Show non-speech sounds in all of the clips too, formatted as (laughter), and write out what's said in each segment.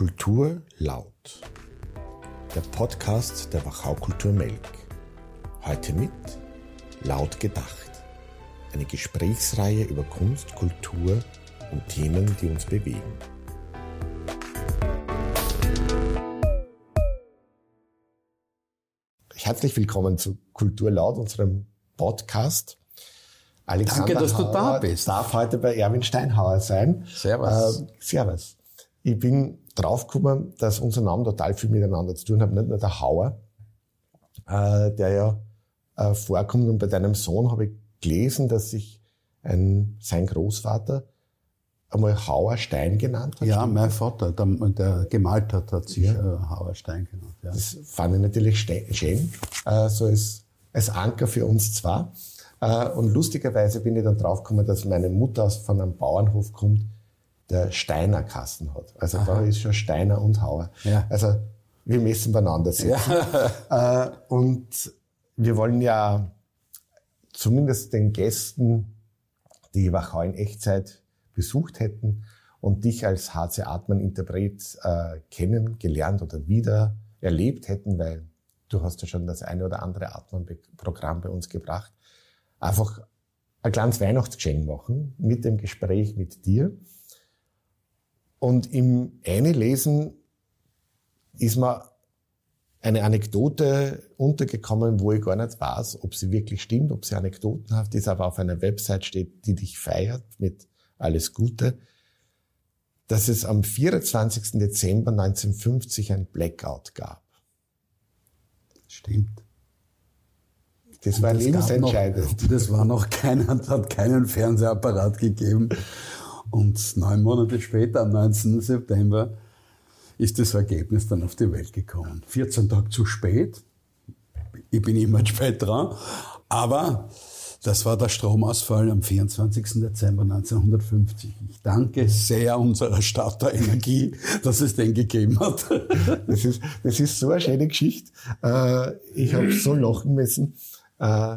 Kultur laut. Der Podcast der Wachau Kultur Melk. Heute mit Laut gedacht. Eine Gesprächsreihe über Kunst, Kultur und Themen, die uns bewegen. Herzlich willkommen zu Kultur laut, unserem Podcast. Alexander Danke, dass Hauer du da bist. darf heute bei Erwin Steinhauer sein. Servus. Äh, servus. Ich bin draufgekommen, dass unser Name total viel miteinander zu tun hat. Nicht nur der Hauer, äh, der ja äh, vorkommt. Und bei deinem Sohn habe ich gelesen, dass sich ein, sein Großvater einmal Hauerstein genannt hat. Ja, mein Vater, der, der gemalt hat, hat sich ja. äh, Hauerstein genannt. Ja. Das fand ich natürlich schön, äh, so als, als Anker für uns zwar. Äh, und lustigerweise bin ich dann draufgekommen, dass meine Mutter aus, von einem Bauernhof kommt, der Steiner Kasten hat. Also Aha. da ist schon Steiner und Hauer. Ja. Also wir messen beieinander sitzen. Ja. (laughs) Äh, und wir wollen ja zumindest den Gästen, die Wachau in Echtzeit besucht hätten und dich als HC Atman-Interpret äh, kennengelernt oder wieder erlebt hätten, weil du hast ja schon das eine oder andere Atman-Programm bei uns gebracht, einfach ein kleines Weihnachtsgeschenk machen mit dem Gespräch mit dir. Und im Einlesen ist mir eine Anekdote untergekommen, wo ich gar nicht weiß, ob sie wirklich stimmt, ob sie anekdotenhaft ist, aber auf einer Website steht, die dich feiert mit alles Gute, dass es am 24. Dezember 1950 ein Blackout gab. Stimmt. Das war das lebensentscheidend. Noch, das war noch keiner, hat keinen Fernsehapparat gegeben. Und neun Monate später, am 19. September, ist das Ergebnis dann auf die Welt gekommen. 14 Tage zu spät. Ich bin immer (laughs) spät dran. Aber das war der Stromausfall am 24. Dezember 1950. Ich danke sehr unserer Stadt der Energie, dass es den gegeben hat. (laughs) Das ist, das ist so eine schöne Geschichte. Äh, ich habe so lachen müssen. Äh,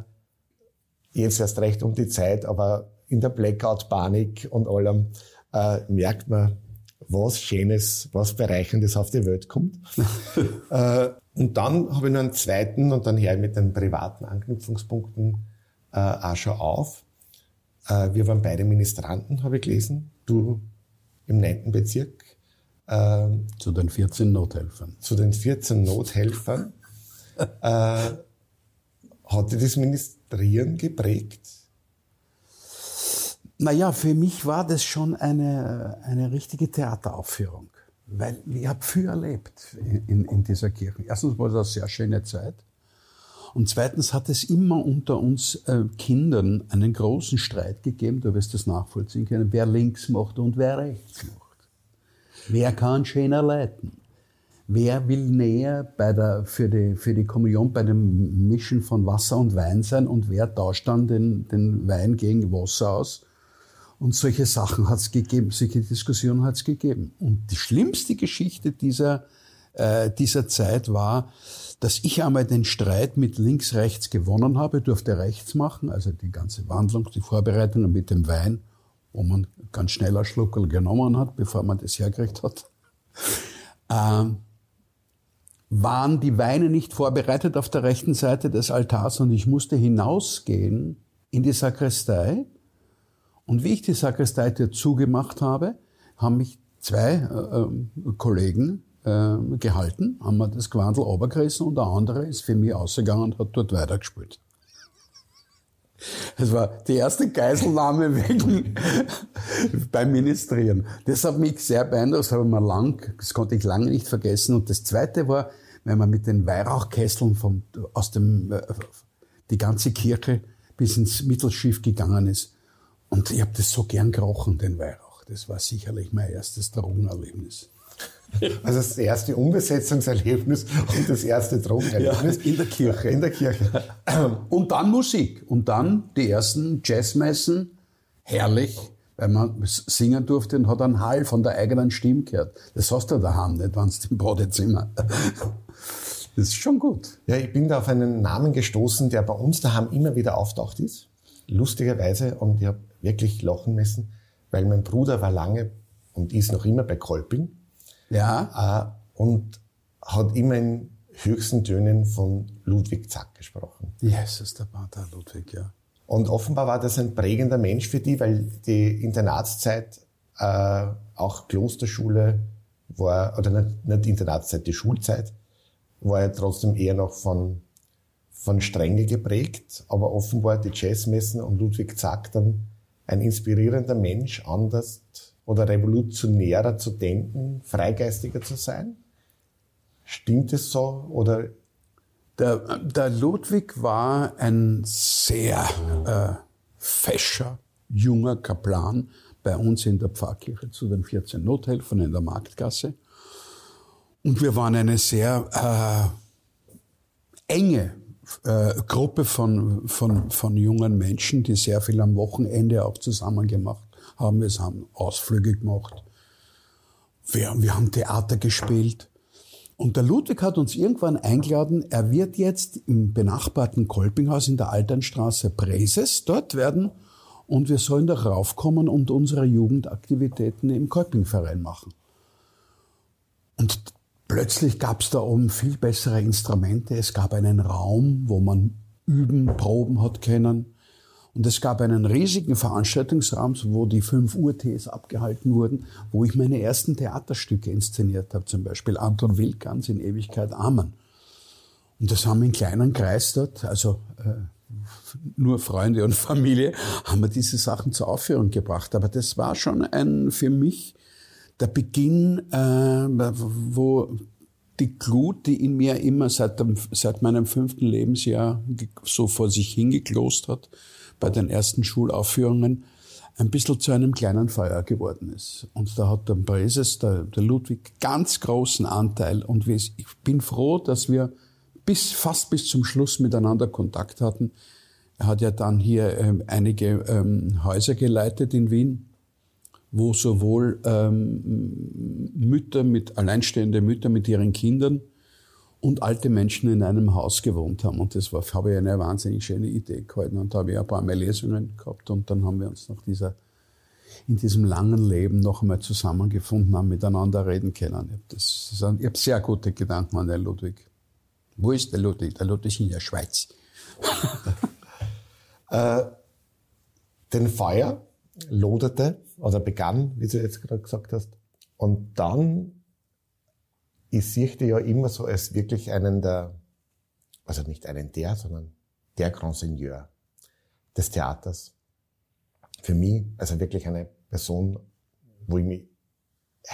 jetzt erst recht um die Zeit, aber in der Blackout-Panik und allem äh, merkt man, was Schönes, was Bereichendes auf die Welt kommt. (laughs) äh, und dann habe ich noch einen zweiten und dann her mit den privaten Anknüpfungspunkten äh, auch schon auf. Äh, wir waren beide Ministranten, habe ich gelesen. Du im 9. Bezirk. Äh, zu den 14 Nothelfern. Zu den 14 Nothelfern. (laughs) äh, hat dich das Ministrieren geprägt? Naja, für mich war das schon eine, eine richtige Theateraufführung, weil ich habe viel erlebt in, in dieser Kirche. Erstens war das eine sehr schöne Zeit und zweitens hat es immer unter uns äh, Kindern einen großen Streit gegeben, du wirst das nachvollziehen können, wer links macht und wer rechts macht. Wer kann schöner leiten? Wer will näher bei der, für, die, für die Kommunion bei dem Mischen von Wasser und Wein sein und wer tauscht dann den, den Wein gegen Wasser aus? Und solche Sachen hat es gegeben, solche Diskussionen hat es gegeben. Und die schlimmste Geschichte dieser, äh, dieser Zeit war, dass ich einmal den Streit mit links-rechts gewonnen habe, durfte rechts machen, also die ganze Wandlung, die Vorbereitung mit dem Wein, wo man ganz schnell ein Schluckerl genommen hat, bevor man das hergekriegt hat. Ähm, waren die Weine nicht vorbereitet auf der rechten Seite des Altars und ich musste hinausgehen in die Sakristei und wie ich die Sakristei zugemacht habe, haben mich zwei äh, äh, Kollegen äh, gehalten, haben mir das Gewandel runtergerissen und der andere ist für mich ausgegangen und hat dort weitergespielt. Das war die erste Geiselnahme (laughs) wegen beim Ministrieren. Das hat mich sehr beeindruckt, das habe mir lang, das konnte ich lange nicht vergessen. Und das zweite war, wenn man mit den Weihrauchkesseln vom, aus dem, äh, die ganze Kirche bis ins Mittelschiff gegangen ist und ich habe das so gern gerochen, den Weihrauch. Das war sicherlich mein erstes Drogenerlebnis. Also das erste Umbesetzungserlebnis und das erste Drogenerlebnis. Ja, in der Kirche. In der Kirche. Und dann Musik. Und dann die ersten Jazzmessen. Herrlich, weil man singen durfte und hat einen Hall von der eigenen Stimme gehört. Das hast du daheim nicht, wenn du im Badezimmer. Das ist schon gut. Ja, ich bin da auf einen Namen gestoßen, der bei uns daheim immer wieder auftaucht ist. Lustigerweise. Und ich habe wirklich lachen müssen, weil mein Bruder war lange und ist noch immer bei Kolping. Ja. Äh, und hat immer in höchsten Tönen von Ludwig Zack gesprochen. Jesus, der Pater Ludwig, ja. Und offenbar war das ein prägender Mensch für die, weil die Internatszeit, äh, auch Klosterschule war, oder nicht, nicht Internatszeit, die Schulzeit, war ja trotzdem eher noch von, von Strenge geprägt, aber offenbar die Jazzmessen und Ludwig Zack dann ein inspirierender Mensch, anders oder revolutionärer zu denken, freigeistiger zu sein. Stimmt es so oder der, der Ludwig war ein sehr äh, fescher, junger Kaplan bei uns in der Pfarrkirche zu den 14 Nothelfern in der Marktgasse. Und wir waren eine sehr äh, enge äh, Gruppe von, von, von jungen Menschen, die sehr viel am Wochenende auch zusammen gemacht haben. Wir haben Ausflüge gemacht. Wir, wir haben Theater gespielt. Und der Ludwig hat uns irgendwann eingeladen, er wird jetzt im benachbarten Kolpinghaus in der Alternstraße Präses dort werden und wir sollen da raufkommen und unsere Jugendaktivitäten im Kolpingverein machen. Und plötzlich gab es da oben viel bessere Instrumente. Es gab einen Raum, wo man üben, proben hat können. Und es gab einen riesigen Veranstaltungsraum, wo die 5 Uhr Tees abgehalten wurden, wo ich meine ersten Theaterstücke inszeniert habe, zum Beispiel Anton Wilkans in Ewigkeit Amen. Und das haben wir in kleinen Kreis dort, also äh, nur Freunde und (laughs) Familie, haben wir diese Sachen zur Aufführung gebracht. Aber das war schon ein für mich der Beginn, äh, wo die Glut, die in mir immer seit, dem, seit meinem fünften Lebensjahr so vor sich hingeklost hat, bei den ersten Schulaufführungen ein bisschen zu einem kleinen Feuer geworden ist. Und da hat der Breses, der, der Ludwig, ganz großen Anteil. Und ich bin froh, dass wir bis, fast bis zum Schluss miteinander Kontakt hatten. Er hat ja dann hier ähm, einige ähm, Häuser geleitet in Wien, wo sowohl ähm, Mütter mit, alleinstehende Mütter mit ihren Kindern und alte Menschen in einem Haus gewohnt haben. Und das war, habe ich eine wahnsinnig schöne Idee gehalten. Und da habe ich ein paar Mal Lesungen gehabt und dann haben wir uns nach dieser, in diesem langen Leben noch einmal zusammengefunden, haben miteinander reden können. Ich habe, das, ich habe sehr gute Gedanken an den Ludwig. Wo ist der Ludwig? Der Ludwig ist in der Schweiz. (laughs) äh, den Feuer loderte oder begann, wie du jetzt gerade gesagt hast. Und dann ich sehe dich ja immer so als wirklich einen der, also nicht einen der, sondern der Grand Seigneur des Theaters. Für mich, also wirklich eine Person, wo ich mich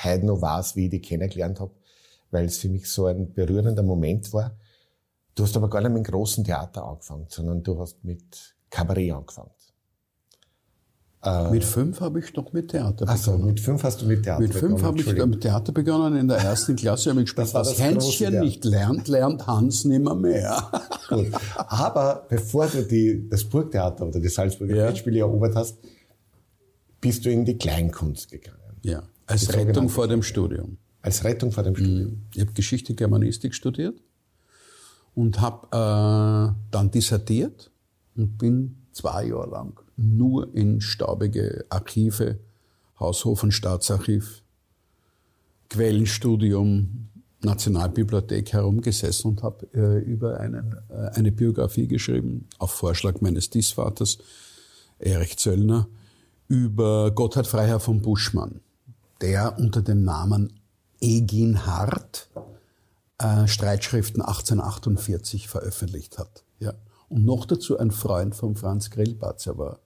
heute noch weiß, wie ich die kennengelernt habe, weil es für mich so ein berührender Moment war. Du hast aber gar nicht mit dem großen Theater angefangen, sondern du hast mit Kabarett angefangen. Äh, mit fünf habe ich doch mit Theater begonnen. Also mit fünf hast du mit Theater mit begonnen. Mit fünf habe ich mit Theater begonnen. In der ersten Klasse habe ich gespielt, was das Hänschen große, nicht lernt, lernt Hans nimmer mehr. Gut. Aber bevor du die, das Burgtheater oder die Salzburger ja. Festspiele erobert hast, bist du in die Kleinkunst gegangen. Ja, als die Rettung vor dem Studium. Als Rettung vor dem Studium. Mhm. Ich habe Geschichte Germanistik studiert und habe äh, dann dissertiert und bin zwei Jahre lang nur in staubige Archive, Haushof und Staatsarchiv, Quellenstudium, Nationalbibliothek herumgesessen und habe äh, über einen, äh, eine Biografie geschrieben, auf Vorschlag meines Diesvaters, Erich Zöllner, über Gotthard Freiherr von Buschmann, der unter dem Namen Egin Hart äh, Streitschriften 1848 veröffentlicht hat. Ja. Und noch dazu ein Freund von Franz Grillparzer war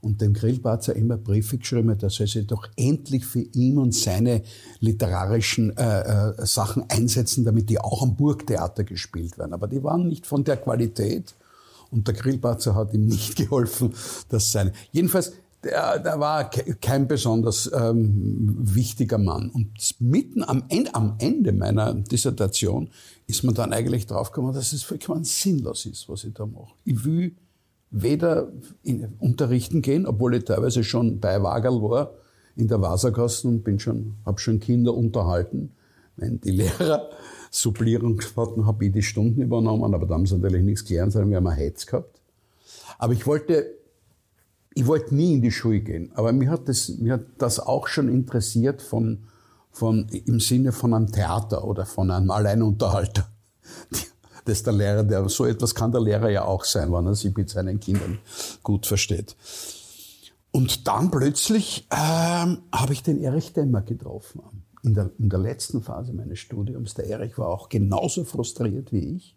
und dem Grillparzer immer Briefe geschrieben dass er sich doch endlich für ihn und seine literarischen äh, äh, Sachen einsetzen, damit die auch am Burgtheater gespielt werden. Aber die waren nicht von der Qualität und der Grillparzer hat ihm nicht (laughs) geholfen, dass seine. Jedenfalls, der, der war kein besonders ähm, wichtiger Mann. Und mitten am Ende, am Ende meiner Dissertation ist man dann eigentlich draufgekommen, dass es vollkommen sinnlos ist, was ich da mache. Ich will weder in unterrichten gehen, obwohl ich teilweise schon bei Wagerl war, in der Wasserkasten und bin schon, habe schon Kinder unterhalten. Wenn die Lehrer (laughs) Supplierung hatten, habe ich die Stunden übernommen, aber da haben sie natürlich nichts gelernt, sondern wir haben einen Hetz gehabt. Aber ich wollte, ich wollte nie in die Schule gehen, aber mich hat das, mir hat das auch schon interessiert von, von, im Sinne von einem Theater oder von einem (laughs) Alleinunterhalter. Das der Lehrer, der, so etwas kann der Lehrer ja auch sein, wenn er sich mit seinen Kindern gut versteht. Und dann plötzlich ähm, habe ich den Erich Demmer getroffen. In der, in der letzten Phase meines Studiums. Der Erich war auch genauso frustriert wie ich.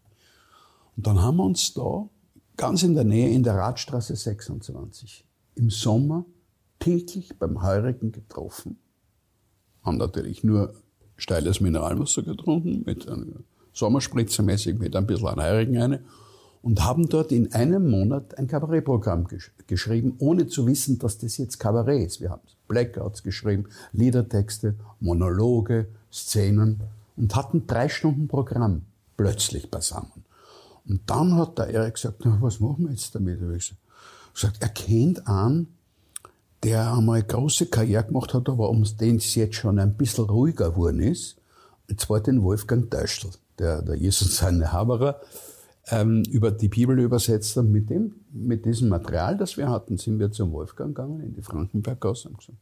Und dann haben wir uns da ganz in der Nähe in der Radstraße 26 im Sommer täglich beim Heurigen getroffen haben natürlich nur steiles Mineralwasser getrunken, mit einem Sommerspritzer mäßig, mit ein bisschen an Heurigen eine und haben dort in einem Monat ein Kabarettprogramm gesch geschrieben, ohne zu wissen, dass das jetzt Kabarett ist. Wir haben Blackouts geschrieben, Liedertexte, Monologe, Szenen und hatten drei Stunden Programm plötzlich beisammen. Und dann hat der Erik gesagt, na, was machen wir jetzt damit? Ich gesagt, er kennt an, der einmal große Karriere gemacht hat, aber um den es jetzt schon ein bisschen ruhiger geworden ist. Und zwar den Wolfgang Döschl, der, der Jesus (laughs) seine Haberer, ähm, über die Bibel übersetzt hat. Mit dem, mit diesem Material, das wir hatten, sind wir zum Wolfgang gegangen, in die Frankenberggasse und gesagt,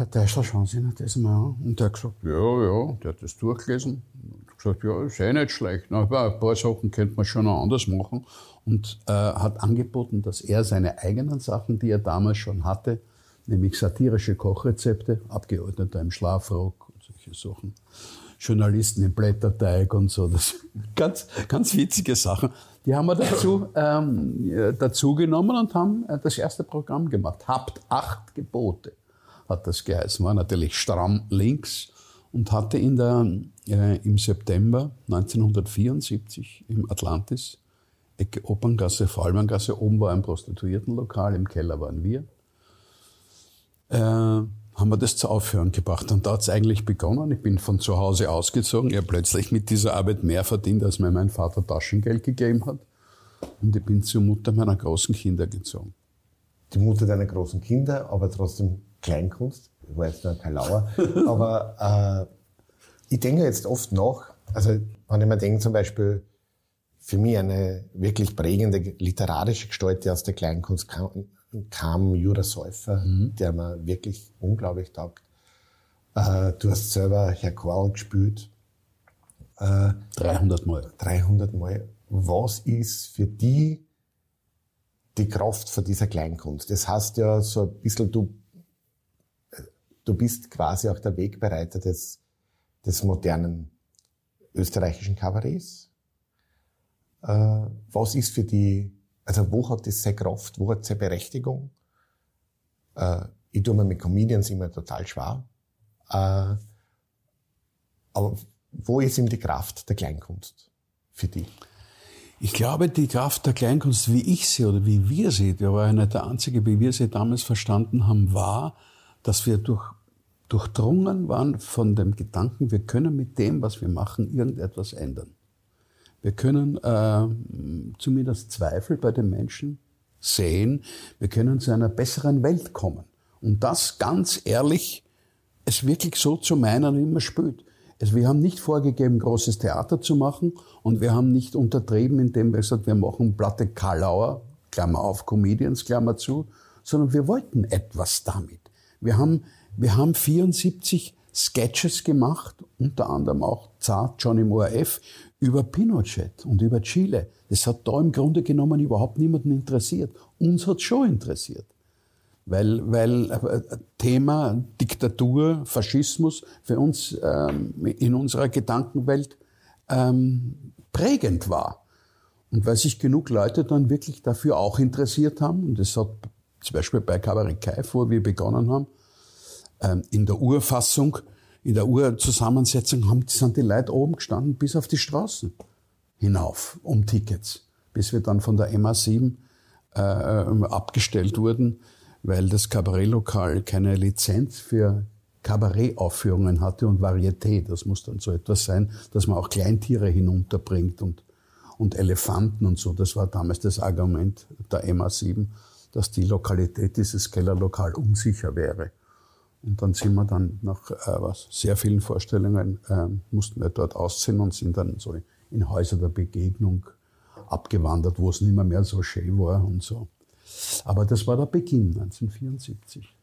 Herr Deischl, schauen Sie sich das mal an. Und der hat gesagt, ja, ja, der hat das durchgelesen. Und gesagt, ja, ist eh nicht schlecht. Na, ein paar Sachen könnte man schon noch anders machen und äh, hat angeboten, dass er seine eigenen Sachen, die er damals schon hatte, nämlich satirische Kochrezepte, Abgeordneter im Schlafrock und solche Sachen, Journalisten im Blätterteig und so, das ganz, ganz witzige Sachen. Die haben wir dazu, ähm, dazu genommen und haben äh, das erste Programm gemacht. Habt acht Gebote, hat das geheißen. War natürlich stramm links und hatte in der, äh, im September 1974 im Atlantis Ecke Operngasse, Fallmanngasse. Oben war ein Prostituiertenlokal, im Keller waren wir. Äh, haben wir das zur Aufhörung gebracht. Und da hat es eigentlich begonnen. Ich bin von zu Hause ausgezogen. Ich habe plötzlich mit dieser Arbeit mehr verdient, als mir mein Vater Taschengeld gegeben hat. Und ich bin zur Mutter meiner großen Kinder gezogen. Die Mutter deiner großen Kinder, aber trotzdem Kleinkunst. Ich war jetzt nur kein Lauer. (laughs) aber äh, ich denke jetzt oft nach, also wenn ich mir denke zum Beispiel, für mich eine wirklich prägende literarische Gestalt, die aus der Kleinkunst kam, kam Jura Säufer, mhm. der mir wirklich unglaublich taugt. Äh, du hast selber Herr Qual gespielt. Äh, 300 Mal. 300 Mal. Was ist für die die Kraft von dieser Kleinkunst? Das heißt ja so ein bisschen, du, du bist quasi auch der Wegbereiter des, des modernen österreichischen Kabarets äh, was ist für die, also wo hat das seine Kraft, wo hat seine Berechtigung? Äh, ich tue mir mit Comedians immer total schwer. Äh, aber wo ist ihm die Kraft der Kleinkunst für die? Ich glaube, die Kraft der Kleinkunst, wie ich sie oder wie wir sie, der war ja nicht der Einzige, wie wir sie damals verstanden haben, war, dass wir durch, durchdrungen waren von dem Gedanken, wir können mit dem, was wir machen, irgendetwas ändern. Wir können äh, zumindest Zweifel bei den Menschen sehen. Wir können zu einer besseren Welt kommen. Und das ganz ehrlich, es wirklich so zu meinen, wie man spürt. Also wir haben nicht vorgegeben, großes Theater zu machen und wir haben nicht untertrieben, indem wir gesagt wir machen Platte Kalauer, Klammer auf, Comedians, Klammer zu, sondern wir wollten etwas damit. Wir haben, wir haben 74 Sketches gemacht, unter anderem auch Zart, Johnny Moore F., über Pinochet und über Chile. Das hat da im Grunde genommen überhaupt niemanden interessiert. Uns hat schon interessiert. Weil, weil äh, Thema Diktatur, Faschismus für uns ähm, in unserer Gedankenwelt ähm, prägend war. Und weil sich genug Leute dann wirklich dafür auch interessiert haben, und das hat zum Beispiel bei Cabaret Kai, wo wir begonnen haben, in der Urfassung in der Urzusammensetzung haben, sind die Leute oben gestanden bis auf die Straßen hinauf um Tickets, bis wir dann von der MA7 äh, abgestellt wurden, weil das Kabarettlokal keine Lizenz für Kabarettaufführungen hatte und Varieté. Das muss dann so etwas sein, dass man auch Kleintiere hinunterbringt und, und Elefanten und so. Das war damals das Argument der MA7, dass die Lokalität dieses Kellerlokal unsicher wäre. Und dann sind wir dann nach äh, was, sehr vielen Vorstellungen, äh, mussten wir dort ausziehen und sind dann so in Häuser der Begegnung abgewandert, wo es nicht mehr, mehr so schön war und so. Aber das war der Beginn 1974.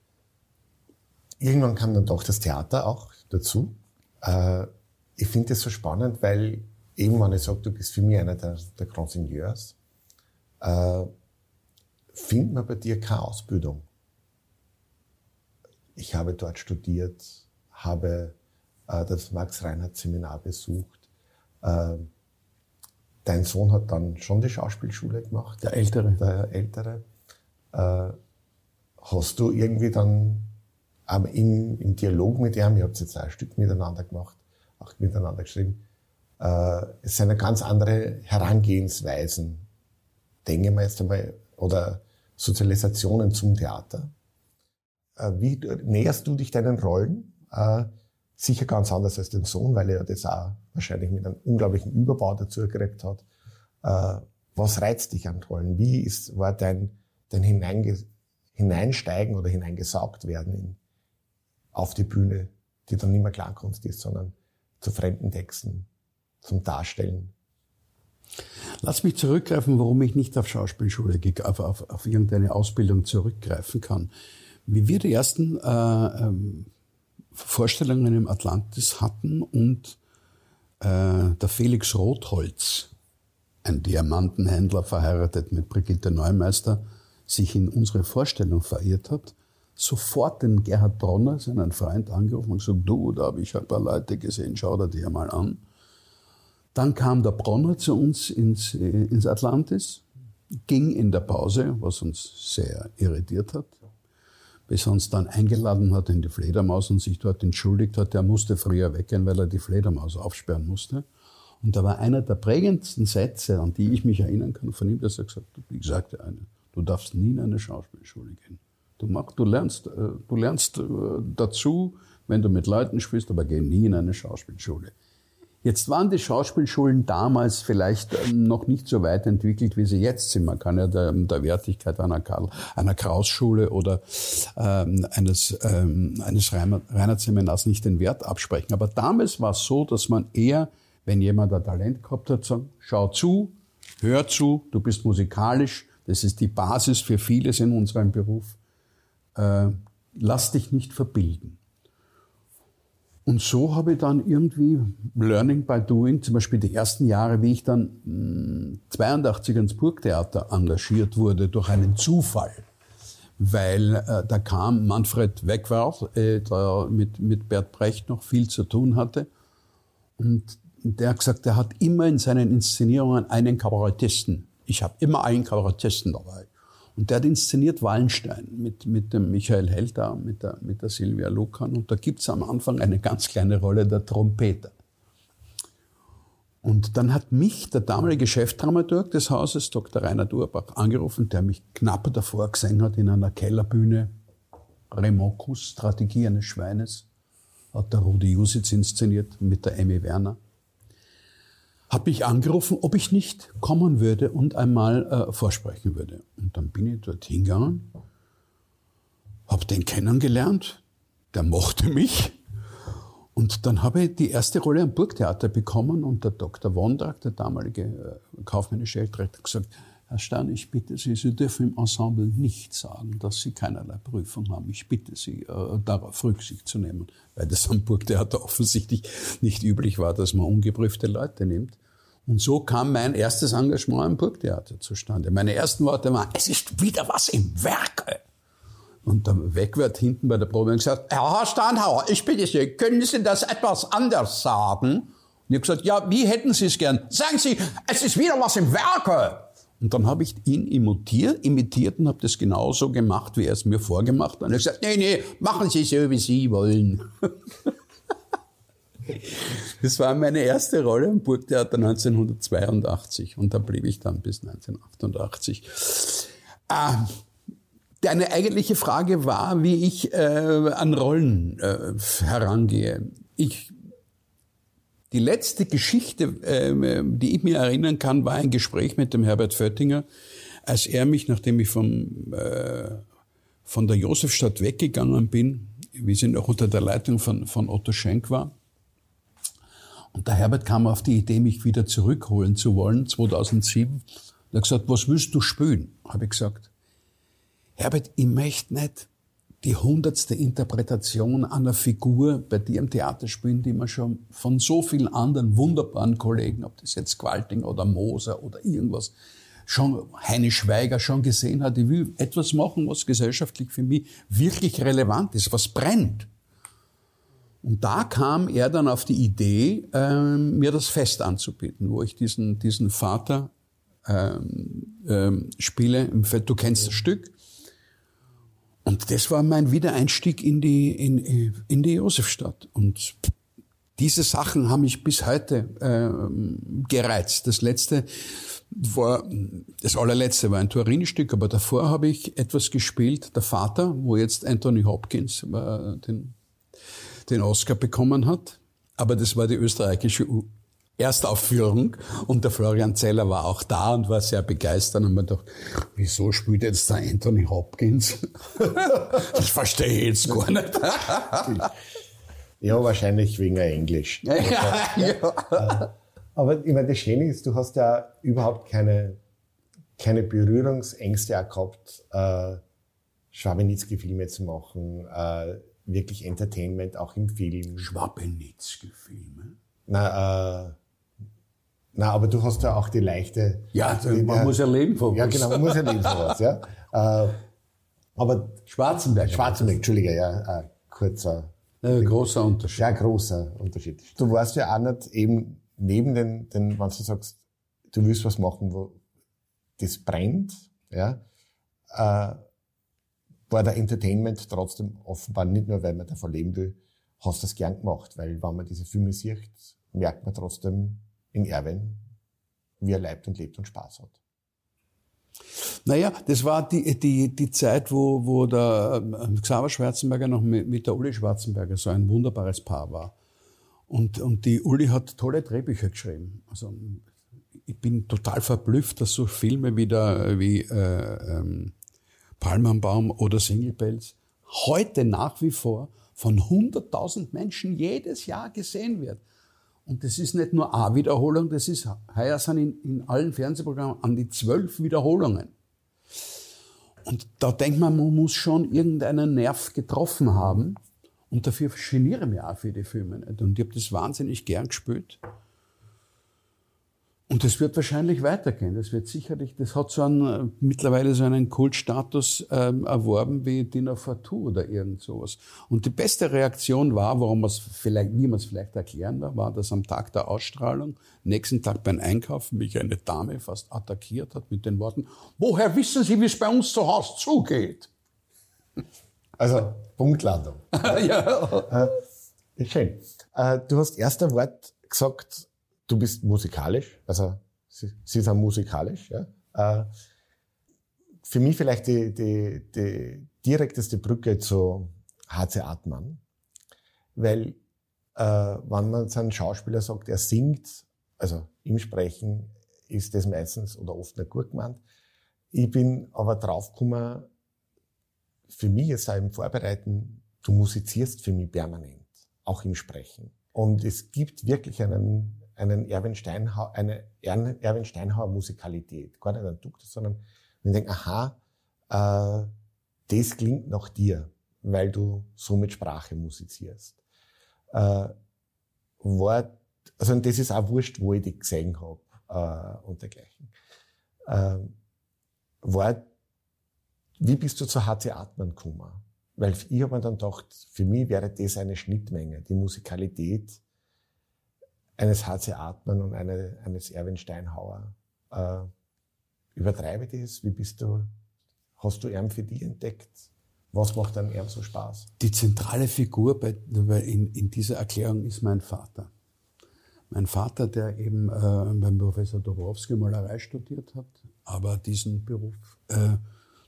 irgendwann kam dann doch das Theater auch dazu. Äh, ich finde das so spannend, weil eben, wenn ich sage, du bist für mich einer der, der Grand Seigneurs, äh, findet man bei dir keine Ausbildung. Ich habe dort studiert, habe äh, das Max-Reinhardt-Seminar besucht. Äh, dein Sohn hat dann schon die Schauspielschule gemacht. Der Ältere. Der Ältere. Äh, hast du irgendwie dann aber im, im Dialog mit ihm, ihr habt jetzt ein Stück miteinander gemacht, auch miteinander geschrieben, äh, es sind eine ganz andere Herangehensweisen, denke ich mal jetzt einmal, oder Sozialisationen zum Theater. Äh, wie näherst du dich deinen Rollen? Äh, sicher ganz anders als den Sohn, weil er das auch wahrscheinlich mit einem unglaublichen Überbau dazu gekriegt hat. Äh, was reizt dich an Rollen? Wie ist, war dein, dein Hineinge Hineinsteigen oder hineingesaugt werden in, auf die Bühne, die dann nicht mehr Klangkunst ist, sondern zu fremden Texten, zum Darstellen. Lass mich zurückgreifen, warum ich nicht auf Schauspielschule, auf, auf, auf irgendeine Ausbildung zurückgreifen kann. Wie wir die ersten äh, ähm, Vorstellungen im Atlantis hatten und äh, der Felix Rotholz, ein Diamantenhändler verheiratet mit Brigitte Neumeister, sich in unsere Vorstellung verirrt hat, sofort den Gerhard Bronner, seinen Freund, angerufen und gesagt, du, da habe ich ein paar Leute gesehen, schau dir die mal an. Dann kam der Bronner zu uns ins, ins Atlantis, ging in der Pause, was uns sehr irritiert hat, bis er uns dann eingeladen hat in die Fledermaus und sich dort entschuldigt hat, er musste früher weggehen, weil er die Fledermaus aufsperren musste. Und da war einer der prägendsten Sätze, an die ich mich erinnern kann, von ihm, dass er gesagt hat, wie gesagt, du darfst nie in eine Schauspielschule gehen. Du, magst, du lernst, äh, du lernst äh, dazu, wenn du mit Leuten spielst, aber geh nie in eine Schauspielschule. Jetzt waren die Schauspielschulen damals vielleicht ähm, noch nicht so weit entwickelt, wie sie jetzt sind. Man kann ja der, der Wertigkeit einer, Karl, einer Kraus-Schule oder ähm, eines, ähm, eines Reinhard-Seminars nicht den Wert absprechen. Aber damals war es so, dass man eher, wenn jemand ein Talent gehabt hat, sagt, schau zu, hör zu, du bist musikalisch, das ist die Basis für vieles in unserem Beruf äh, lass dich nicht verbilden. Und so habe ich dann irgendwie Learning by Doing, zum Beispiel die ersten Jahre, wie ich dann mh, 82 ins Burgtheater engagiert wurde, durch einen Zufall. Weil äh, da kam Manfred Wegwart, äh, der mit, mit Bert Brecht noch viel zu tun hatte. Und der hat gesagt, er hat immer in seinen Inszenierungen einen Kabarettisten. Ich habe immer einen Kabarettisten dabei. Und der hat inszeniert Wallenstein mit, mit dem Michael Helda, mit der, mit der Silvia Lukan. Und da gibt's am Anfang eine ganz kleine Rolle der Trompeter. Und dann hat mich der damalige Chefdramaturg des Hauses, Dr. Rainer Durbach, angerufen, der mich knapp davor gesehen hat in einer Kellerbühne. Remokus, Strategie eines Schweines, hat der Rudi Jusitz inszeniert mit der Emmy Werner habe mich angerufen, ob ich nicht kommen würde und einmal äh, vorsprechen würde. Und dann bin ich dort hingegangen, habe den kennengelernt, der mochte mich. Und dann habe ich die erste Rolle am Burgtheater bekommen und der Dr. Wondrak, der damalige äh, kaufmännische hat gesagt, Herr Stern, ich bitte Sie, Sie dürfen im Ensemble nicht sagen, dass Sie keinerlei Prüfung haben. Ich bitte Sie, äh, darauf Rücksicht zu nehmen, weil das am Burgtheater offensichtlich nicht üblich war, dass man ungeprüfte Leute nimmt. Und so kam mein erstes Engagement am Burgtheater zustande. Meine ersten Worte waren, es ist wieder was im Werke. Und der Wegwert hinten bei der Probe hat gesagt, Herr Standhauer, ich bitte Sie, können Sie das etwas anders sagen? Und ich habe gesagt, ja, wie hätten Sie es gern? Sagen Sie, es ist wieder was im Werke. Und dann habe ich ihn imitiert, imitiert und habe das genauso gemacht, wie er es mir vorgemacht hat. Und er hat gesagt, nee, nee, machen Sie so, wie Sie wollen. (laughs) Das war meine erste Rolle im Burgtheater 1982 und da blieb ich dann bis 1988. Ah, deine eigentliche Frage war, wie ich äh, an Rollen äh, herangehe. Ich die letzte Geschichte, äh, die ich mir erinnern kann, war ein Gespräch mit dem Herbert Föttinger, als er mich, nachdem ich vom, äh, von der Josefstadt weggegangen bin, wir sind auch unter der Leitung von, von Otto Schenk war, und der Herbert kam auf die Idee, mich wieder zurückholen zu wollen, 2007. Er hat gesagt, was willst du spielen? Habe ich gesagt, Herbert, ich möchte nicht die hundertste Interpretation einer Figur bei dir im Theaterspielen, die man schon von so vielen anderen wunderbaren Kollegen, ob das jetzt Qualting oder Moser oder irgendwas, schon Heine Schweiger schon gesehen hat. Ich will etwas machen, was gesellschaftlich für mich wirklich relevant ist, was brennt. Und da kam er dann auf die Idee, ähm, mir das Fest anzubieten, wo ich diesen, diesen Vater ähm, ähm, spiele. Du kennst das Stück. Und das war mein Wiedereinstieg in die, in, in die Josefstadt. Und diese Sachen haben mich bis heute ähm, gereizt. Das letzte war, das allerletzte war ein Turini-Stück, aber davor habe ich etwas gespielt, der Vater, wo jetzt Anthony Hopkins äh, den den Oscar bekommen hat. Aber das war die österreichische Erstaufführung und der Florian Zeller war auch da und war sehr begeistert und man dachte, wieso spielt jetzt der Anthony Hopkins? (laughs) das verstehe ich jetzt gar nicht. (laughs) ja, wahrscheinlich wegen Englisch. ja, (laughs) ja. Aber ich meine, das Schöne ist, du hast ja überhaupt keine, keine Berührungsängste gehabt, äh, Schwabenitzki-Filme zu machen, äh, wirklich Entertainment auch im Film. Schwabenitzki-Filme? Na, äh, na, aber du hast ja auch die leichte. Ja, die, man äh, muss ja leben von was. Ja, genau, man muss ja leben von was, ja. (laughs) Äh, aber Schwarzenberg. Schwarzenberg, Entschuldige, ja, äh, kurzer. Ja, großer Unterschied. Ja, großer Unterschied. Du warst ja auch nicht eben neben den, den, wenn du sagst, du willst was machen, wo das brennt, ja, äh, war der Entertainment trotzdem offenbar nicht nur, weil man davon leben will, hast du das gern gemacht, weil wenn man diese Filme sieht, merkt man trotzdem in Erwin, wie er leibt und lebt und Spaß hat. Naja, das war die, die, die Zeit, wo, wo der ähm, Xaver Schwarzenberger noch mit, mit der Uli Schwarzenberger so ein wunderbares Paar war. Und, und die Uli hat tolle Drehbücher geschrieben. Also ich bin total verblüfft, dass so Filme wie, der, wie äh, ähm, Palmenbaum oder Singlebells heute nach wie vor von 100.000 Menschen jedes Jahr gesehen wird. Und das ist nicht nur eine Wiederholung, das ist, heuer sind in, in allen Fernsehprogrammen an die zwölf Wiederholungen. Und da denkt man, man muss schon irgendeinen Nerv getroffen haben. Und dafür geniere ich mich auch für die Filme nicht. Und ich habe das wahnsinnig gern gespielt. Und das wird wahrscheinlich weitergehen. Das wird sicherlich, das hat so einen, äh, mittlerweile so einen Kultstatus ähm, erworben wie Dinner for Two oder irgend sowas. Und die beste Reaktion war, warum man es vielleicht, wie man es vielleicht erklären war, war, dass am Tag der Ausstrahlung, nächsten Tag beim Einkaufen, mich eine Dame fast attackiert hat mit den Worten, woher wissen Sie, wie es bei uns zu Hause zugeht? (laughs) Also, Punktlandung. (laughs) ja. Äh, schön. Äh, du hast erster Wort gesagt, du bist musikalisch, also sie, sie sind musikalisch. Ja? Äh, für mich vielleicht die, die, die direkteste Brücke zu HC Atman, weil äh, wenn man seinen Schauspieler sagt, er singt, also im Sprechen ist das meistens oder oft nicht gut gemeint. Ich bin aber draufgekommen, für mich ist auch im Vorbereiten, du musizierst für mich permanent, auch im Sprechen. Und es gibt wirklich einen einen Erwin Steinhauer, eine Erwin Steinhauer Musikalität. Gar nicht ein Duktus, sondern man denkt, aha, äh, das klingt nach dir, weil du so mit Sprache musizierst. Äh, war, also und das ist auch wurscht, wo ich dich gesehen habe äh, und dergleichen. Äh, war, wie bist du zu HC Atman gekommen? Weil ich habe mir dann gedacht, für mich wäre das eine Schnittmenge, die Musikalität eines HC Atman und eine, eines Erwin Steinhauer. Äh, übertreibe das? Wie bist du, hast du Erm für die entdeckt? Was macht einem Erm so Spaß? Die zentrale Figur bei, in, in dieser Erklärung ist mein Vater. Mein Vater, der eben äh, beim Professor Dobrowski Malerei studiert hat, aber diesen Beruf äh,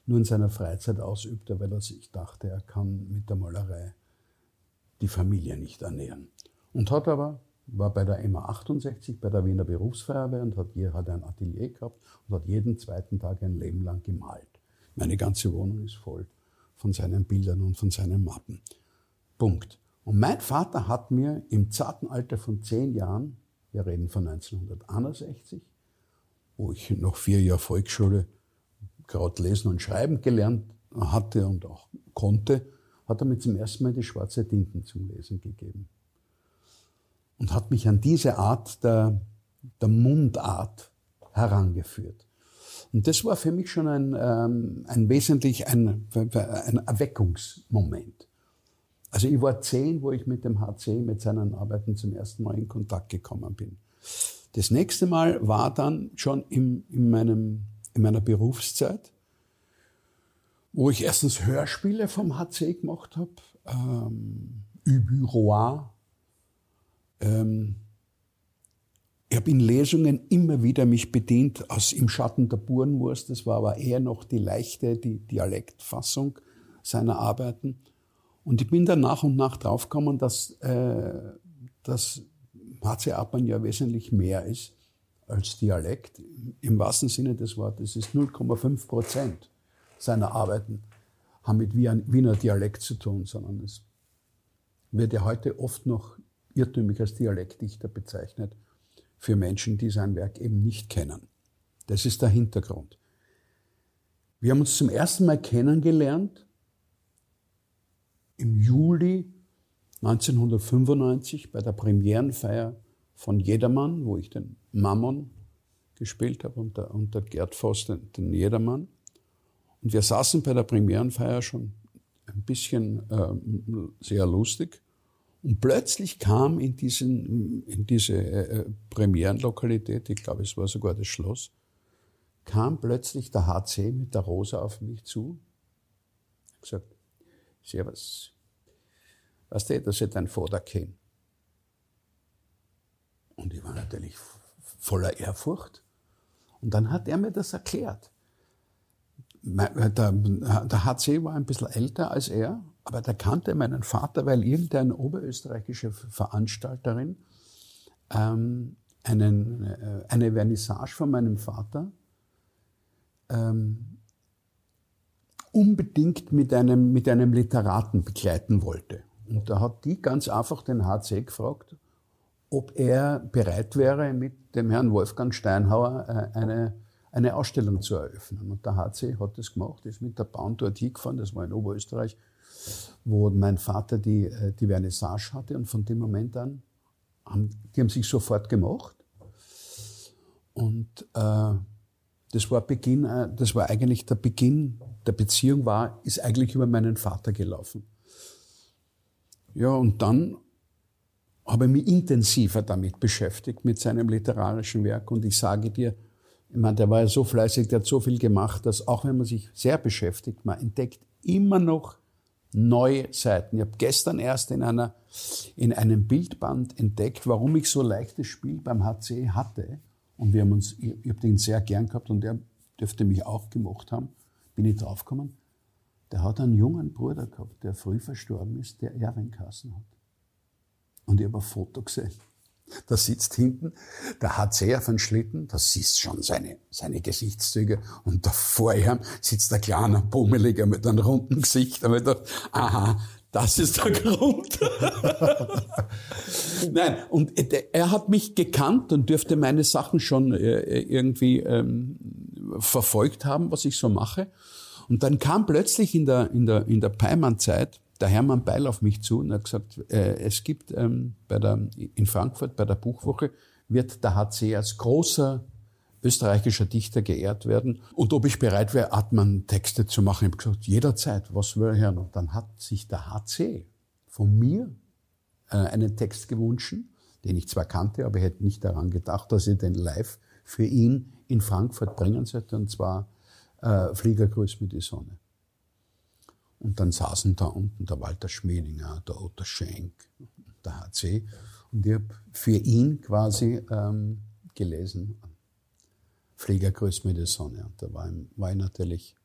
nur in seiner Freizeit ausübte, weil er sich dachte, er kann mit der Malerei die Familie nicht ernähren. Und hat aber war bei der MA 68 bei der Wiener Berufsfeuerwehr und hat, hat ein Atelier gehabt und hat jeden zweiten Tag ein Leben lang gemalt. Meine ganze Wohnung ist voll von seinen Bildern und von seinen Mappen. Punkt. Und mein Vater hat mir im zarten Alter von zehn Jahren, wir reden von 1961, wo ich noch vier Jahre Volksschule gerade lesen und schreiben gelernt hatte und auch konnte, hat er mir zum ersten Mal die schwarze Tinten zum Lesen gegeben. Und hat mich an diese Art der, der Mundart herangeführt. Und das war für mich schon ein, ähm, ein wesentlich ein, ein Erweckungsmoment. Also ich war zehn, wo ich mit dem HC, mit seinen Arbeiten zum ersten Mal in Kontakt gekommen bin. Das nächste Mal war dann schon im, in, meinem, in meiner Berufszeit, wo ich erstens Hörspiele vom HC gemacht habe, ähm, Ubu ähm, ich habe in Lesungen immer wieder mich bedient aus Im Schatten der Burenwurst. Das war aber eher noch die leichte, die Dialektfassung seiner Arbeiten. Und ich bin dann nach und nach draufgekommen, dass, äh, dass HC Abmann ja wesentlich mehr ist als Dialekt. Im wahrsten Sinne des Wortes ist 0,5 Prozent seiner Arbeiten haben mit Wiener Dialekt zu tun, sondern es wird ja heute oft noch irrtümlich als Dialektdichter bezeichnet für Menschen, die sein Werk eben nicht kennen. Das ist der Hintergrund. Wir haben uns zum ersten Mal kennengelernt im Juli 1995 bei der Premierenfeier von Jedermann, wo ich den Mammon gespielt habe und der, und der Gerd Voss den, den Jedermann. Und wir saßen bei der Premierenfeier schon ein bisschen äh, sehr lustig. Und plötzlich kam in, diesen, in diese äh, Premierenlokalität, ich glaube, es war sogar das Schloss, kam plötzlich der HC mit der Rosa auf mich zu. Ich gesagt, Servus, weißt du, dass ich dein Vater kenne? Und ich war natürlich voller Ehrfurcht. Und dann hat er mir das erklärt. Der, der HC war ein bisschen älter als er, aber der kannte meinen Vater, weil irgendeine oberösterreichische Veranstalterin ähm, einen, äh, eine Vernissage von meinem Vater ähm, unbedingt mit einem, mit einem Literaten begleiten wollte. Und da hat die ganz einfach den HC gefragt, ob er bereit wäre, mit dem Herrn Wolfgang Steinhauer äh, eine, eine Ausstellung zu eröffnen. Und der HC hat das gemacht, ist mit der Bahn dort hingefahren, das war in Oberösterreich, wo mein Vater die, äh, die Vernissage hatte. Und von dem Moment an, haben, die haben sich sofort gemacht. Und äh, das war Beginn, äh, das war eigentlich der Beginn der Beziehung war, ist eigentlich über meinen Vater gelaufen. Ja, und dann habe ich mich intensiver damit beschäftigt, mit seinem literarischen Werk. Und ich sage dir, ich meine, der war ja so fleißig, der hat so viel gemacht, dass auch wenn man sich sehr beschäftigt, man entdeckt immer noch neue Seiten. Ich habe gestern erst in, einer, in einem Bildband entdeckt, warum ich so leichtes Spiel beim HC hatte. Und wir haben uns, ich, ich habe den sehr gern gehabt und der dürfte mich auch gemocht haben. Bin ich draufgekommen. Der hat einen jungen Bruder gehabt, der früh verstorben ist, der Erwin Kassen hat. Und ich habe ein Foto gesehen. Da sitzt hinten der HC auf einem Schlitten, da siehst schon seine, seine Gesichtszüge und da vor ihm sitzt der kleine Bummeliger mit einem runden Gesicht. Da ich gedacht, aha, das ist der Grund. (laughs) Nein, und er hat mich gekannt und dürfte meine Sachen schon äh, irgendwie ähm, verfolgt haben, was ich so mache. Und dann kam plötzlich in der, in der, in der Peimann-Zeit der Hermann Beil auf mich zu und hat gesagt, äh, es gibt ähm, bei der, in Frankfurt bei der Buchwoche wird der HC als großer österreichischer Dichter geehrt werden und ob ich bereit wäre, Atman Texte zu machen. Ich habe gesagt, jederzeit, was will er hören? Und dann hat sich der HC von mir äh, einen Text gewünscht, den ich zwar kannte, aber ich hätte nicht daran gedacht, dass ich den live für ihn in Frankfurt bringen sollte, und zwar äh, Fliegergrüß mit die Sonne. Und dann saßen da unten der Walter Schmelinger, der Otto Schenk, der HC. Und ich habe für ihn quasi ähm, gelesen, Flieger grüßt mir die Sonne. Und da war, war ich natürlich,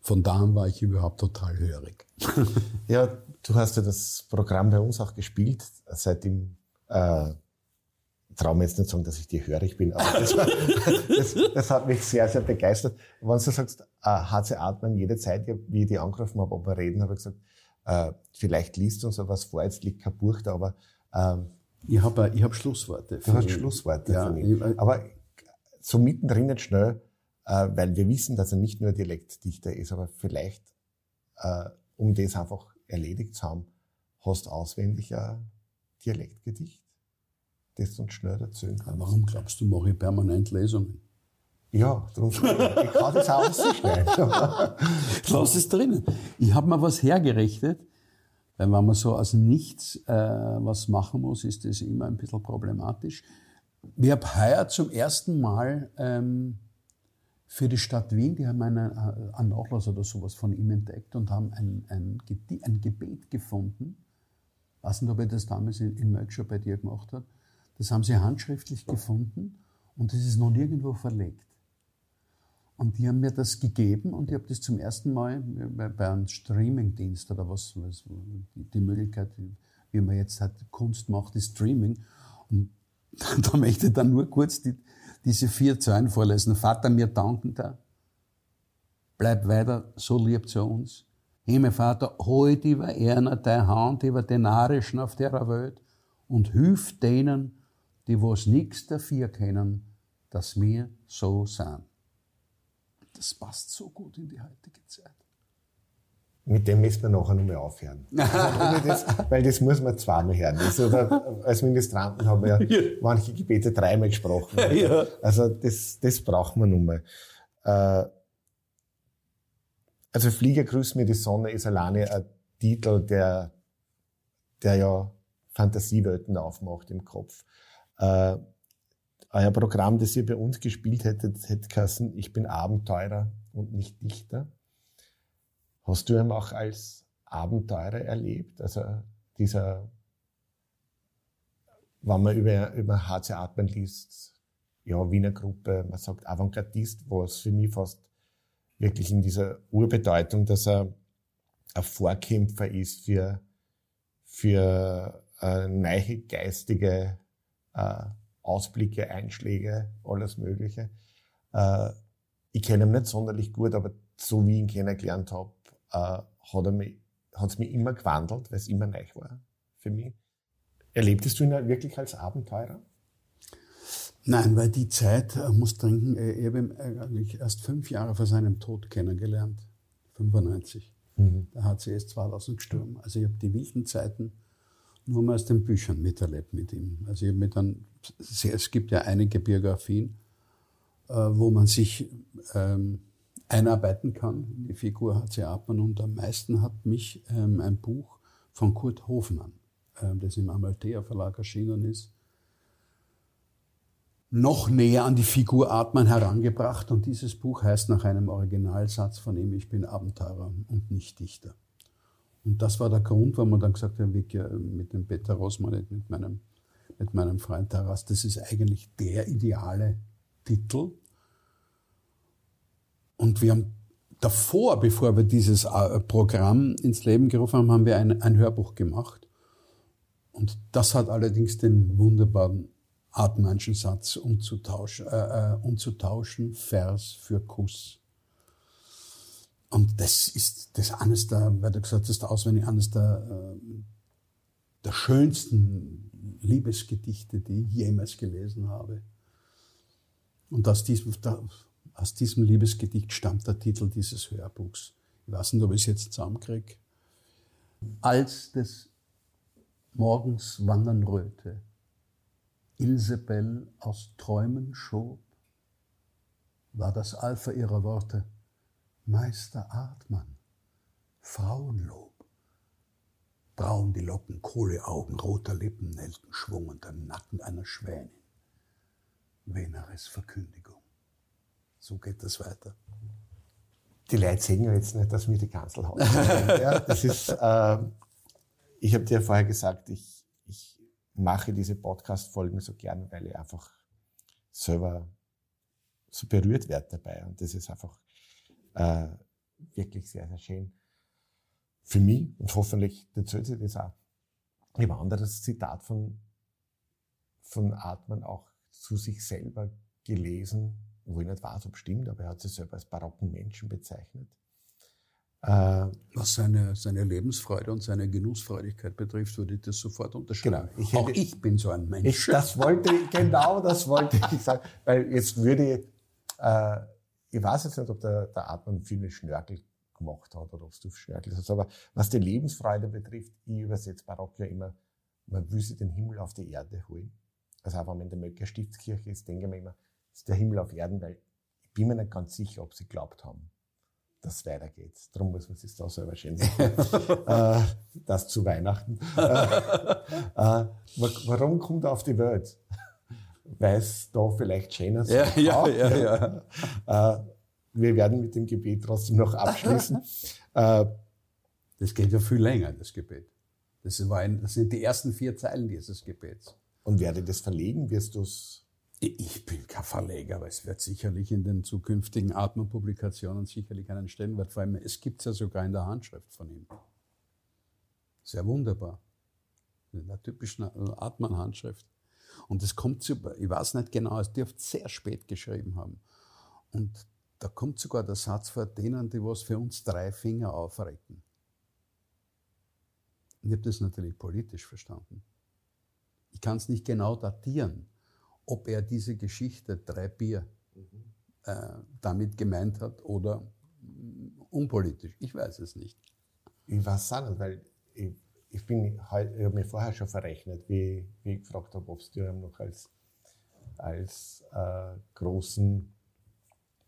von da an war ich überhaupt total hörig. (laughs) ja, du hast ja das Programm bei uns auch gespielt, seitdem äh, traue mir jetzt nicht sagen, dass ich dir hörig bin, aber das, war, (laughs) das, das, hat mich sehr, sehr begeistert. Wenn du sagst, äh, HC Atmen jede Zeit, wie ich die angerufen habe, ob wir reden, habe ich gesagt, äh, vielleicht liest uns was vor, jetzt liegt kein Buch da, aber ähm, ich habe ich hab Schlussworte. Du hast Schlussworte ja, von ihm. Aber so mittendrin nicht schnell, äh, weil wir wissen, dass er nicht nur Dialektdichter ist, aber vielleicht äh, um das einfach erledigt zu haben, hast auswendig ein Dialektgedicht, das du uns schnell erzählen kannst. Warum glaubst du, mache ich permanent Lesungen? Ja, darum ich kann das auch ausschneiden. (laughs) Lass es drinnen. Ich habe mir was hergerechnet, weil wenn man so aus nichts äh, was machen muss, ist das immer ein bisschen problematisch. Ich habe heuer zum ersten Mal ähm, für die Stadt Wien, die haben einen, äh, einen Nachlass oder sowas von ihm entdeckt und haben ein, ein, ein Gebet gefunden. Ich weiß nicht, ob er das damals in, in schon bei dir gemacht hat. Das haben sie handschriftlich gefunden und das ist noch nirgendwo verlegt. Und die haben mir das gegeben und ich habe das zum ersten Mal bei einem Streamingdienst oder was, was die Möglichkeit, wie man jetzt hat, Kunst macht, ist Streaming. Und (laughs) da möchte ich dann nur kurz die, diese vier Zeilen vorlesen. Vater, mir danken da. Bleib weiter so lieb zu uns. Himmel, Vater, heute über einer deine Hand über den Narischen auf der Welt und hilf denen, die was nix dafür kennen, dass wir so sind. Das passt so gut in die heutige Zeit. Mit dem müssen wir nachher nochmal aufhören. (laughs) Also, das, weil das muss man zweimal hören. Oder, als Ministranten haben wir ja, (laughs) manche Gebete dreimal gesprochen. (laughs) Ja. Also das, das brauchen wir nochmal. Äh, also Flieger grüßt mir die Sonne ist alleine ein Titel, der, der ja Fantasiewelten aufmacht im Kopf. Äh, euer Programm, das ihr bei uns gespielt hättet, hätte geheißen, ich bin Abenteurer und nicht Dichter. Hast du ihn auch als Abenteurer erlebt? Also dieser, wenn man über, über HC Atmen liest, ja, Wiener Gruppe, man sagt Avantgardist, was für mich fast wirklich in dieser Urbedeutung, dass er ein Vorkämpfer ist für, für äh, neue geistige äh, Ausblicke, Einschläge, alles Mögliche. Äh, ich kenne ihn nicht sonderlich gut, aber so wie ich ihn kennengelernt habe, äh, hat er hat es mich immer gewandelt, weil es immer neu war für mich. Erlebtest du ihn wirklich als Abenteurer? Nein, weil die Zeit, äh, muss trinken, äh, ich habe ihn eigentlich erst fünf Jahre vor seinem Tod kennengelernt. 95. Mhm. Der HC ist 2000 gestorben. Also ich habe die wilden Zeiten nur mal aus den Büchern miterlebt mit ihm. Also ich mir dann, es gibt ja einige Biografien, äh, wo man sich ähm, einarbeiten kann. Die Figur hat sie Atman und am meisten hat mich ähm, ein Buch von Kurt Hofmann, ähm, das im Amalthea Verlag erschienen ist, noch näher an die Figur Atman herangebracht und dieses Buch heißt nach einem Originalsatz von ihm, ich bin Abenteurer und nicht Dichter. Und das war der Grund, warum wir dann gesagt haben, wir mit dem Peter Rosmann, mit meinem, mit meinem Freund Taras, das ist eigentlich der ideale Titel. Und wir haben davor, bevor wir dieses äh, Programm ins Leben gerufen haben, haben wir ein, ein Hörbuch gemacht. Und das hat allerdings den wunderbaren Atmanschen Satz umzutauschen, äh, äh, umzutauschen, Vers für Kuss. Und das ist das eines der, weil du gesagt hast, auswendig eines der, äh, der schönsten Liebesgedichte, die ich jemals gelesen habe. Und aus diesem, aus diesem Liebesgedicht stammt der Titel dieses Hörbuchs. Ich weiß nicht, ob ich es jetzt zusammenkriege. Als des Morgens wandern Röte, Ilsebell aus Träumen schob, war das Alpha ihrer Worte Meister Artmann, Frauenlob. Braun die Locken, Kohleaugen, roter Lippen, Nelkenschwung und der Nacken einer Schwänin. Veneres Verkündigung. So geht das weiter. Die Leute sehen ja jetzt nicht, dass wir die Kanzel haben. (laughs) ja, das ist, äh, ich habe dir vorher gesagt, ich, ich mache diese Podcast-Folgen so gern, weil ich einfach selber so berührt werde dabei. Und das ist einfach äh, wirklich sehr, sehr schön. Für mich und hoffentlich erzählt sie das auch. Ich habe ein anderes Zitat von, von Artmann auch zu sich selber gelesen, wo ich nicht weiß, ob es stimmt, aber er hat sich selber als barocken Menschen bezeichnet. Äh, Was seine, seine Lebensfreude und seine Genussfreudigkeit betrifft, würde ich das sofort unterschreiben. Genau. Ich Auch ich bin so ein Mensch. Ich, das wollte ich, genau das wollte ich sagen. Weil jetzt würde ich, äh, ich weiß jetzt nicht, ob der, der Atman viel mit Schnörkel gemacht hat oder ob du Schnörkel hast. Aber was die Lebensfreude betrifft, ich übersetze Barock ja immer, man will sich den Himmel auf die Erde holen. Also auch wenn man in der Möcker Stiftskirche ist, denke ich mir immer, ist der Himmel auf Erden, weil ich bin mir nicht ganz sicher, ob sie glaubt haben, dass es weitergeht. Darum muss man sich da selber schön (laughs) äh, Das zu Weihnachten. äh, äh, warum kommt er auf die Welt? Weil es da vielleicht schöner ja, ja, ja, ja, ja. Äh, wir werden mit dem Gebet trotzdem noch abschließen. (laughs) Äh, das geht ja viel länger, das Gebet. Das, war ein, das sind die ersten vier Zeilen dieses Gebets. Und werde das verlegen? Wirst du es? Ich bin kein Verleger, aber es wird sicherlich in den zukünftigen Atman-Publikationen sicherlich einen Stellenwert. Vor allem, es gibt es ja sogar in der Handschrift von ihm. Sehr wunderbar. In der typischen Atman-Handschrift. Und es kommt zu, ich weiß nicht genau, es dürfte sehr spät geschrieben haben. Und da kommt sogar der Satz vor denen, die was für uns drei Finger aufrecken. Ich habe das natürlich politisch verstanden. Ich kann es nicht genau datieren, ob er diese Geschichte drei Bier äh, damit gemeint hat oder unpolitisch. Ich weiß es nicht. Ich weiß es nicht, weil ich, ich bin halt, ich habe mir vorher schon verrechnet, wie, wie ich gefragt habe, ob du ihn noch als, als äh, großen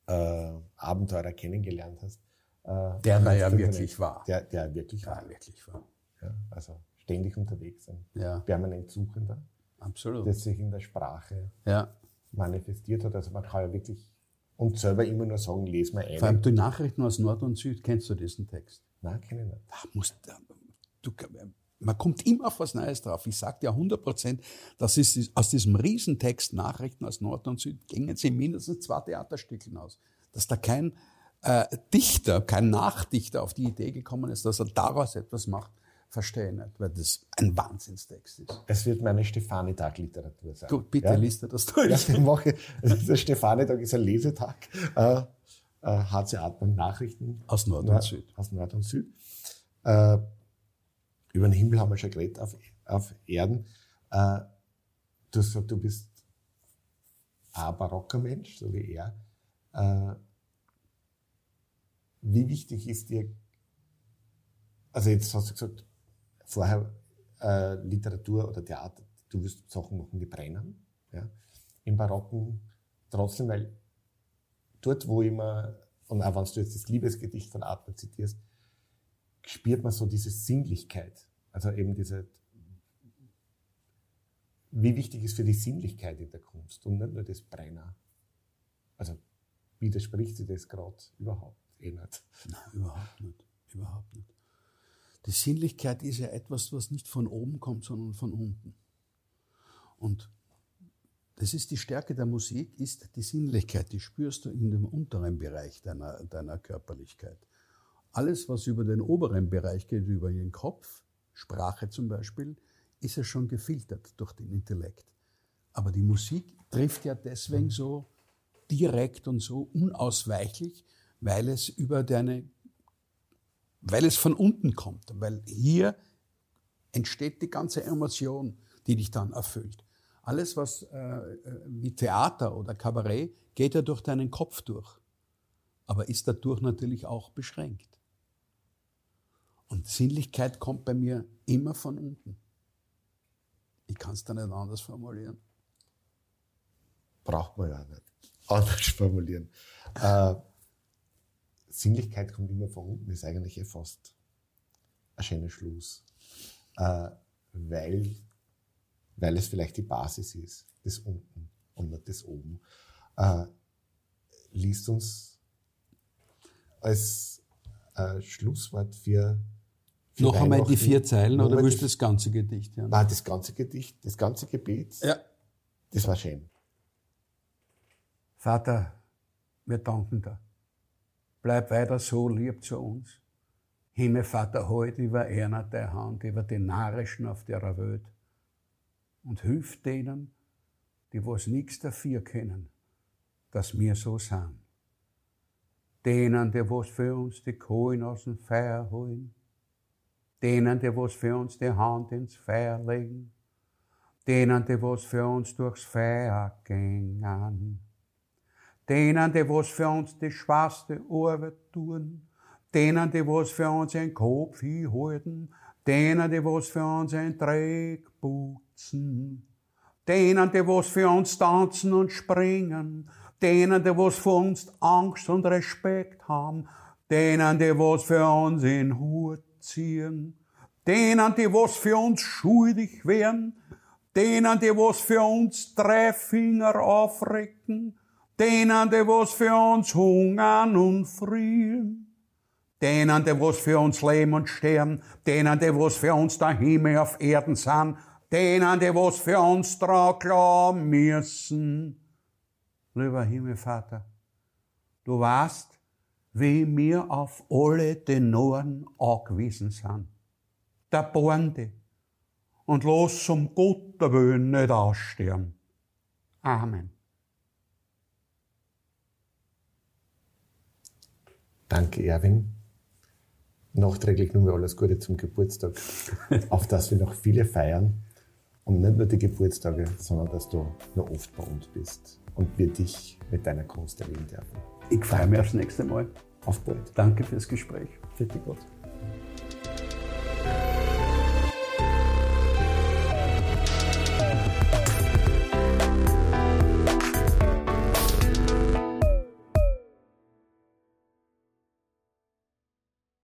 äh, Abenteurer kennengelernt hast. Äh, der da ja wirklich war. Der, der wirklich der war. wirklich war. Ja, also ständig unterwegs sein. Ja. Permanent Suchender. Absolut. Das sich in der Sprache ja. manifestiert hat. Also man kann ja wirklich und selber immer nur sagen, les mal ein. Vor allem die Nachrichten aus Nord und Süd, kennst du diesen Text? Nein, kenne ich nicht. Da musst, du, man kommt immer auf was Neues drauf. Ich sage dir 100 Prozent, das ist aus diesem Riesentext Nachrichten aus Nord und Süd gingen sie mindestens zwei Theaterstückchen aus. Dass da kein äh, Dichter, kein Nachdichter auf die Idee gekommen ist, dass er daraus etwas macht, verstehe ich nicht, weil das ein Wahnsinnstext ist. Es wird meine Stefani-Tag-Literatur sein. Gut, bitte ja? liest er das durch. Ja. Der Stefani-Tag ist ein Lesetag. Äh, äh, HC Atmen Nachrichten. Aus Nord und Süd. Aus Nord und Süd. Äh, über den Himmel haben wir schon geredet, auf, auf Erden. Äh, du hast gesagt, du bist ein barocker Mensch, so wie er. Äh, wie wichtig ist dir, also jetzt hast du gesagt, vorher äh, Literatur oder Theater, du wirst Sachen machen, die brennen, ja, im Barocken, trotzdem, weil dort, wo immer, und auch wenn du jetzt das Liebesgedicht von Adler zitierst, spürt man so diese Sinnlichkeit. Also eben diese, wie wichtig ist für die Sinnlichkeit in der Kunst und nicht nur das Brenner. Also widerspricht sie das gerade überhaupt eh nicht. Nein, überhaupt nicht. Überhaupt nicht. Die Sinnlichkeit ist ja etwas, was nicht von oben kommt, sondern von unten. Und das ist die Stärke der Musik, ist die Sinnlichkeit, die spürst du in dem unteren Bereich deiner, deiner Körperlichkeit. Alles, was über den oberen Bereich geht, über den Kopf, Sprache zum Beispiel, ist ja schon gefiltert durch den Intellekt. Aber die Musik trifft ja deswegen so direkt und so unausweichlich, weil es über deine, weil es von unten kommt, weil hier entsteht die ganze Emotion, die dich dann erfüllt. Alles, was äh, äh wie Theater oder Kabarett, geht ja durch deinen Kopf durch, aber ist dadurch natürlich auch beschränkt. Und Sinnlichkeit kommt bei mir immer von unten. Ich kann es da nicht anders formulieren. Braucht man ja nicht anders formulieren. Äh, Sinnlichkeit kommt immer von unten, ist eigentlich eh fast ein schöner Schluss. Äh, weil, weil es vielleicht die Basis ist, das unten und nicht das oben. Äh, liest uns als äh, Schlusswort für noch einmal die vier Zeilen oder willst du das ganze Gedicht? Ja? Nein, das ganze Gedicht, das ganze Gebet. Ja. Das war schön. Vater, wir danken dir. Bleib weiter so lieb zu uns. Himmel, Vater, heute über einer der Hand, über die Narischen auf der Welt. Und hilf denen, die was nichts dafür kennen, dass wir so sind. Denen, die was für uns die Kohlen aus dem Feuer holen denen, die was für uns die Hand ins Feuer legen, denen, die was für uns durchs Feuer gingen, denen, die was für uns die schwarze Arbeit tun, denen, die was für uns ein Kopf halten, denen, die was für uns ein Dreck putzen, denen, die was für uns tanzen und springen, denen, die was für uns Angst und Respekt haben, denen, die was für uns in Hut ziehen, denen, die was für uns schuldig wären, denen, die was für uns drei Finger aufrecken, denen, die was für uns hungern und frieren, denen, die was für uns leben und sterben, denen, die was für uns der Himmel auf Erden sind, denen, die was für uns dran glauben müssen. Lieber Himmelvater, du weißt, wie wir auf alle Tenoren angewiesen sind. Der Bornde. Und los um Gottes Willen nicht aussterben. Amen. Danke, Erwin. Nachträglich nur alles Gute zum Geburtstag, (laughs) auf dass wir noch viele feiern. Und nicht nur die Geburtstage, sondern dass du noch oft bei uns bist und wir dich mit deiner Kunst erleben dürfen. Ich freue mich aufs nächste Mal. Auf bald. Danke fürs Gespräch. Die Gott.